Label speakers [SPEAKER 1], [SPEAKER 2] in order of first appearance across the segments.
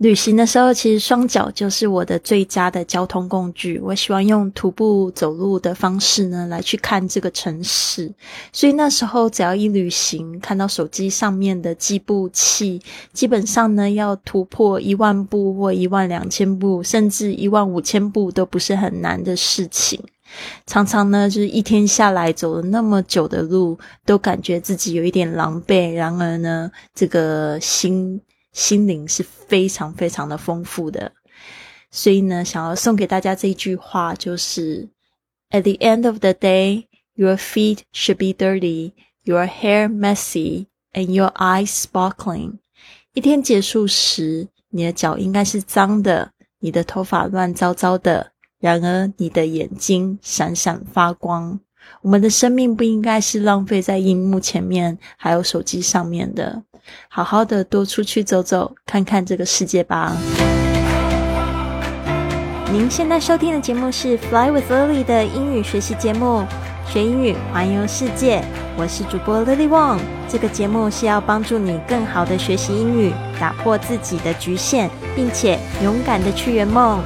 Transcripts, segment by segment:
[SPEAKER 1] 旅行的时候，其实双脚就是我的最佳的交通工具。我喜欢用徒步走路的方式呢，来去看这个城市。所以那时候，只要一旅行，看到手机上面的计步器，基本上呢，要突破一万步或一万两千步，甚至一万五千步，都不是很难的事情。常常呢，就是一天下来走了那么久的路，都感觉自己有一点狼狈。然而呢，这个心。心灵是非常非常的丰富的，所以呢，想要送给大家这一句话，就是 At the end of the day, your feet should be dirty, your hair messy, and your eyes sparkling。一天结束时，你的脚应该是脏的，你的头发乱糟糟的，然而你的眼睛闪闪发光。我们的生命不应该是浪费在荧幕前面，还有手机上面的。好好的多出去走走，看看这个世界吧。您现在收听的节目是《Fly with Lily》的英语学习节目，学英语环游世界。我是主播 Lily Wong。这个节目是要帮助你更好的学习英语，打破自己的局限，并且勇敢的去圆梦。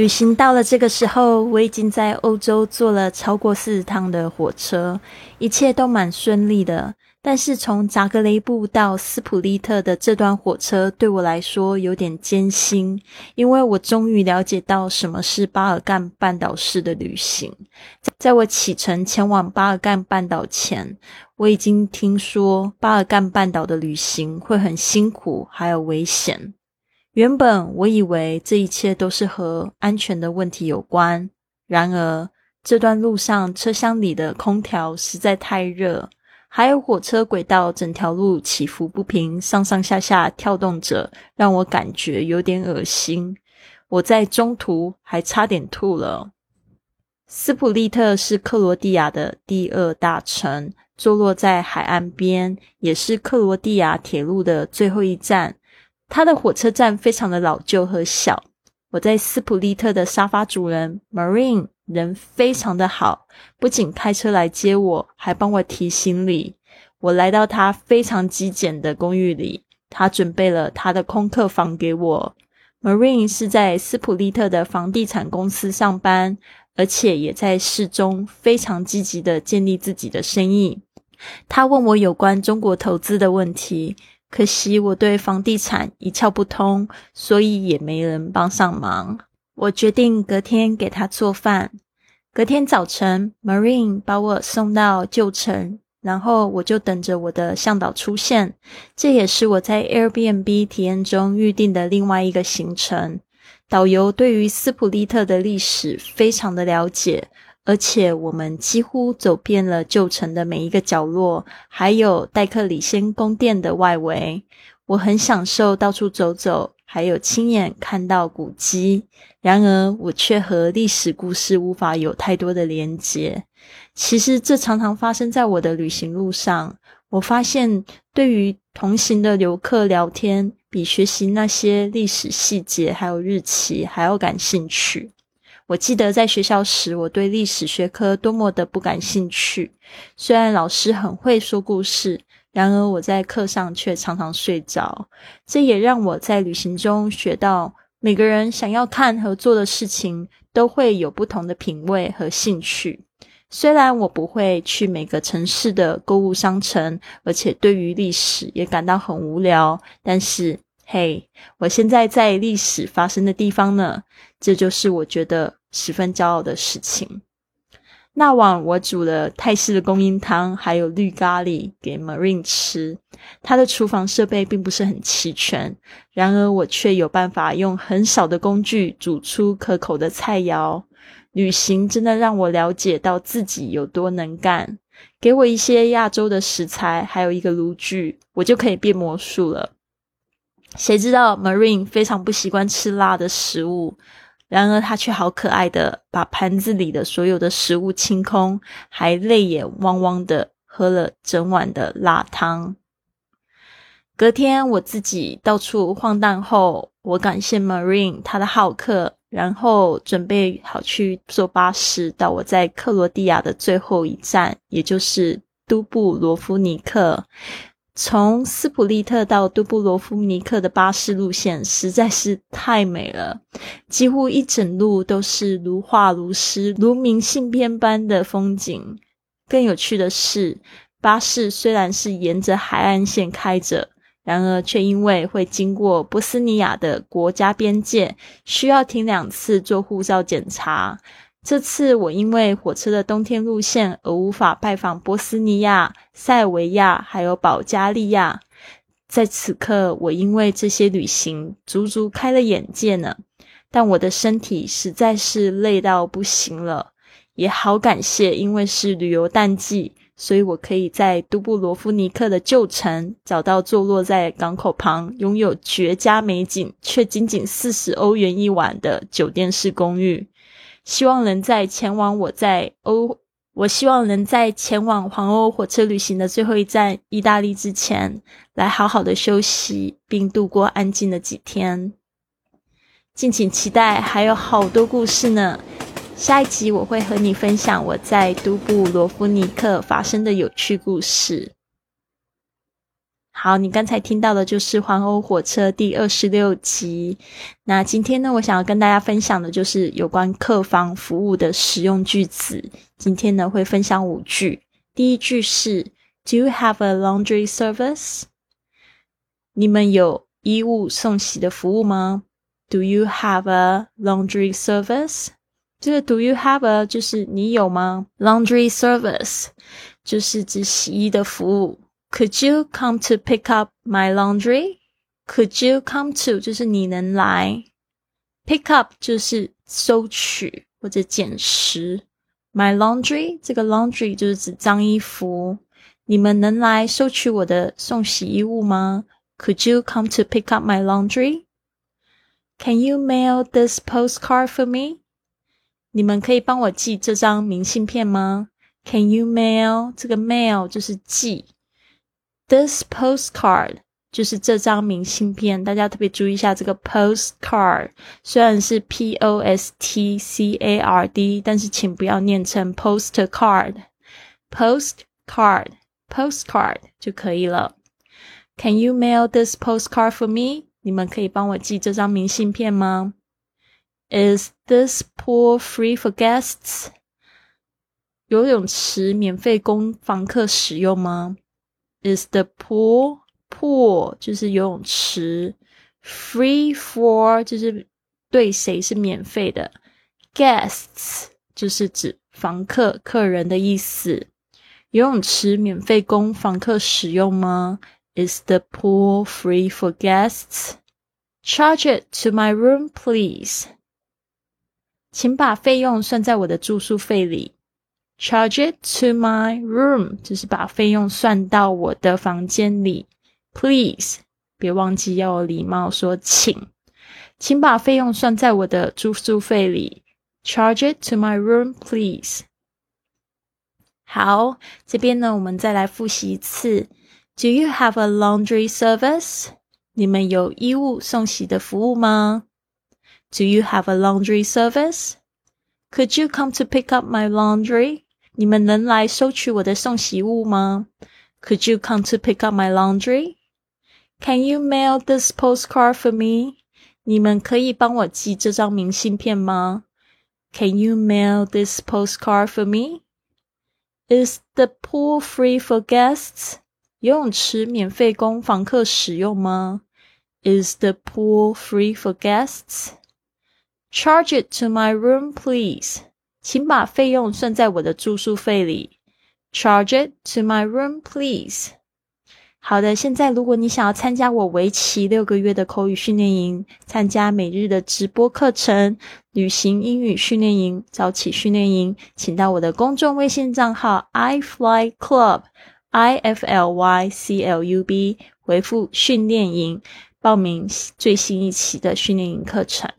[SPEAKER 1] 旅行到了这个时候，我已经在欧洲坐了超过四十趟的火车，一切都蛮顺利的。但是从扎格雷布到斯普利特的这段火车对我来说有点艰辛，因为我终于了解到什么是巴尔干半岛式的旅行。在我启程前往巴尔干半岛前，我已经听说巴尔干半岛的旅行会很辛苦，还有危险。原本我以为这一切都是和安全的问题有关，然而这段路上车厢里的空调实在太热，还有火车轨道整条路起伏不平，上上下下跳动着，让我感觉有点恶心。我在中途还差点吐了。斯普利特是克罗地亚的第二大城，坐落在海岸边，也是克罗地亚铁路的最后一站。它的火车站非常的老旧和小。我在斯普利特的沙发主人 Marine 人非常的好，不仅开车来接我，还帮我提行李。我来到他非常极简的公寓里，他准备了他的空客房给我。Marine 是在斯普利特的房地产公司上班，而且也在市中非常积极的建立自己的生意。他问我有关中国投资的问题。可惜我对房地产一窍不通，所以也没人帮上忙。我决定隔天给他做饭。隔天早晨，Marine 把我送到旧城，然后我就等着我的向导出现。这也是我在 Airbnb 体验中预定的另外一个行程。导游对于斯普利特的历史非常的了解。而且我们几乎走遍了旧城的每一个角落，还有戴克里先宫殿的外围。我很享受到处走走，还有亲眼看到古迹。然而，我却和历史故事无法有太多的连结。其实，这常常发生在我的旅行路上。我发现，对于同行的游客聊天，比学习那些历史细节还有日期还要感兴趣。我记得在学校时，我对历史学科多么的不感兴趣。虽然老师很会说故事，然而我在课上却常常睡着。这也让我在旅行中学到，每个人想要看和做的事情都会有不同的品味和兴趣。虽然我不会去每个城市的购物商城，而且对于历史也感到很无聊，但是。嘿，我现在在历史发生的地方呢，这就是我觉得十分骄傲的事情。那晚我煮了泰式的公英汤，还有绿咖喱给 Marine 吃。他的厨房设备并不是很齐全，然而我却有办法用很少的工具煮出可口的菜肴。旅行真的让我了解到自己有多能干。给我一些亚洲的食材，还有一个炉具，我就可以变魔术了。谁知道 Marine 非常不习惯吃辣的食物，然而他却好可爱的把盘子里的所有的食物清空，还泪眼汪汪的喝了整碗的辣汤。隔天我自己到处晃荡后，我感谢 Marine 他的好客，然后准备好去坐巴士到我在克罗地亚的最后一站，也就是都布罗夫尼克。从斯普利特到杜布罗夫尼克的巴士路线实在是太美了，几乎一整路都是如画如诗、如明信片般的风景。更有趣的是，巴士虽然是沿着海岸线开着。然而，却因为会经过波斯尼亚的国家边界，需要停两次做护照检查。这次我因为火车的冬天路线而无法拜访波斯尼亚、塞尔维亚还有保加利亚。在此刻，我因为这些旅行足足开了眼界呢。但我的身体实在是累到不行了，也好感谢，因为是旅游淡季。所以我可以在杜布罗夫尼克的旧城找到坐落在港口旁、拥有绝佳美景却仅仅四十欧元一晚的酒店式公寓。希望能在前往我在欧，我希望能在前往环欧火车旅行的最后一站意大利之前，来好好的休息，并度过安静的几天。敬请期待，还有好多故事呢。下一集我会和你分享我在都布罗夫尼克发生的有趣故事。好，你刚才听到的就是环欧火车第二十六集。那今天呢，我想要跟大家分享的就是有关客房服务的实用句子。今天呢，会分享五句。第一句是：Do you have a laundry service？你们有衣物送洗的服务吗？Do you have a laundry service？这个 Do you have a 就是你有吗？Laundry service 就是指洗衣的服务。Could you come to pick up my laundry? Could you come to 就是你能来，pick up 就是收取或者捡拾。My laundry 这个 laundry 就是指脏衣服。你们能来收取我的送洗衣物吗？Could you come to pick up my laundry? Can you mail this postcard for me? 你们可以帮我寄这张明信片吗？Can you mail？这个 mail 就是寄。 This postcard 就是这张明信片。大家特别注意一下这个 postcard，虽然是 P O S T C A R D，但是请不要念成 postcard。postcard，postcard 就可以了。Can you mail this postcard for me？你们可以帮我寄这张明信片吗？Is this pool free for guests？游泳池免费供房客使用吗 ？Is the pool pool 就是游泳池，free for 就是对谁是免费的，guests 就是指房客、客人的意思。游泳池免费供房客使用吗？Is the pool free for guests? Charge it to my room, please. 请把费用算在我的住宿费里。 Charge it to my room，就是把费用算到我的房间里。Please，别忘记要有礼貌说请。请把费用算在我的住宿费里。Charge it to my room, please。好，这边呢，我们再来复习一次。Do you have a laundry service？你们有衣物送洗的服务吗？Do you have a laundry service? Could you come to pick up my laundry? 你们能来收取我的送洗物吗？Could you come to pick up my laundry? Can you mail this postcard for me? 你们可以帮我寄这张明信片吗？Can you mail this postcard for me? Is the pool free for guests? 游泳池免费供房客使用吗？Is the pool free for guests? Charge it to my room, please. 请把费用算在我的住宿费里。Charge it to my room, please. 好的，现在如果你想要参加我为期六个月的口语训练营，参加每日的直播课程、旅行英语训练营、早起训练营，请到我的公众微信账号 i fly club i f l y c l u b 回复训练营，报名最新一期的训练营课程。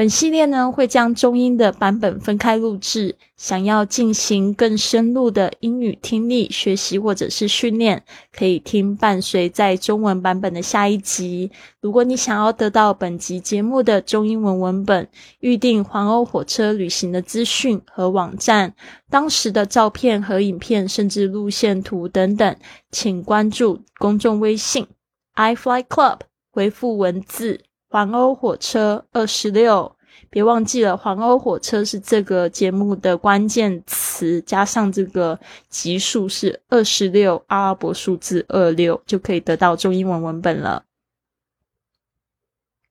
[SPEAKER 1] 本系列呢会将中英的版本分开录制，想要进行更深入的英语听力学习或者是训练，可以听伴随在中文版本的下一集。如果你想要得到本集节目的中英文文本、预定环欧火车旅行的资讯和网站、当时的照片和影片，甚至路线图等等，请关注公众微信 iFlyClub，回复文字。环欧火车二十六，别忘记了，环欧火车是这个节目的关键词，加上这个级数是二十六，阿拉伯数字二六，就可以得到中英文文本了。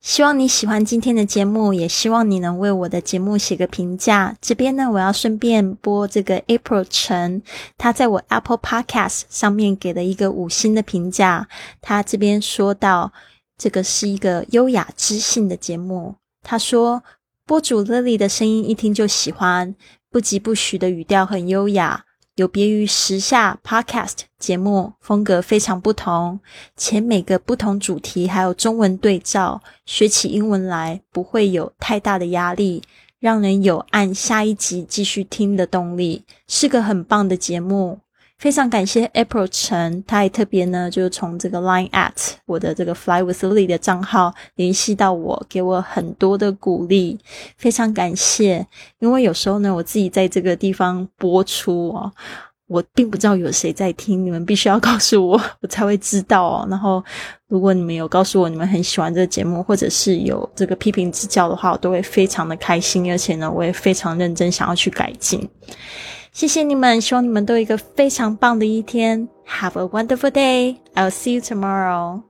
[SPEAKER 1] 希望你喜欢今天的节目，也希望你能为我的节目写个评价。这边呢，我要顺便播这个 April 陈，他在我 Apple Podcast 上面给了一个五星的评价，他这边说到。这个是一个优雅知性的节目。他说，播主 Lily 的声音一听就喜欢，不疾不徐的语调很优雅，有别于时下 Podcast 节目风格非常不同，且每个不同主题还有中文对照，学起英文来不会有太大的压力，让人有按下一集继续听的动力，是个很棒的节目。非常感谢 April 陈，他也特别呢，就是从这个 Line at 我的这个 Fly with Lily 的账号联系到我，给我很多的鼓励，非常感谢。因为有时候呢，我自己在这个地方播出哦，我并不知道有谁在听，你们必须要告诉我，我才会知道哦。然后，如果你们有告诉我你们很喜欢这个节目，或者是有这个批评指教的话，我都会非常的开心，而且呢，我也非常认真想要去改进。谢谢你们，希望你们都有一个非常棒的一天。Have a wonderful day. I'll see you tomorrow.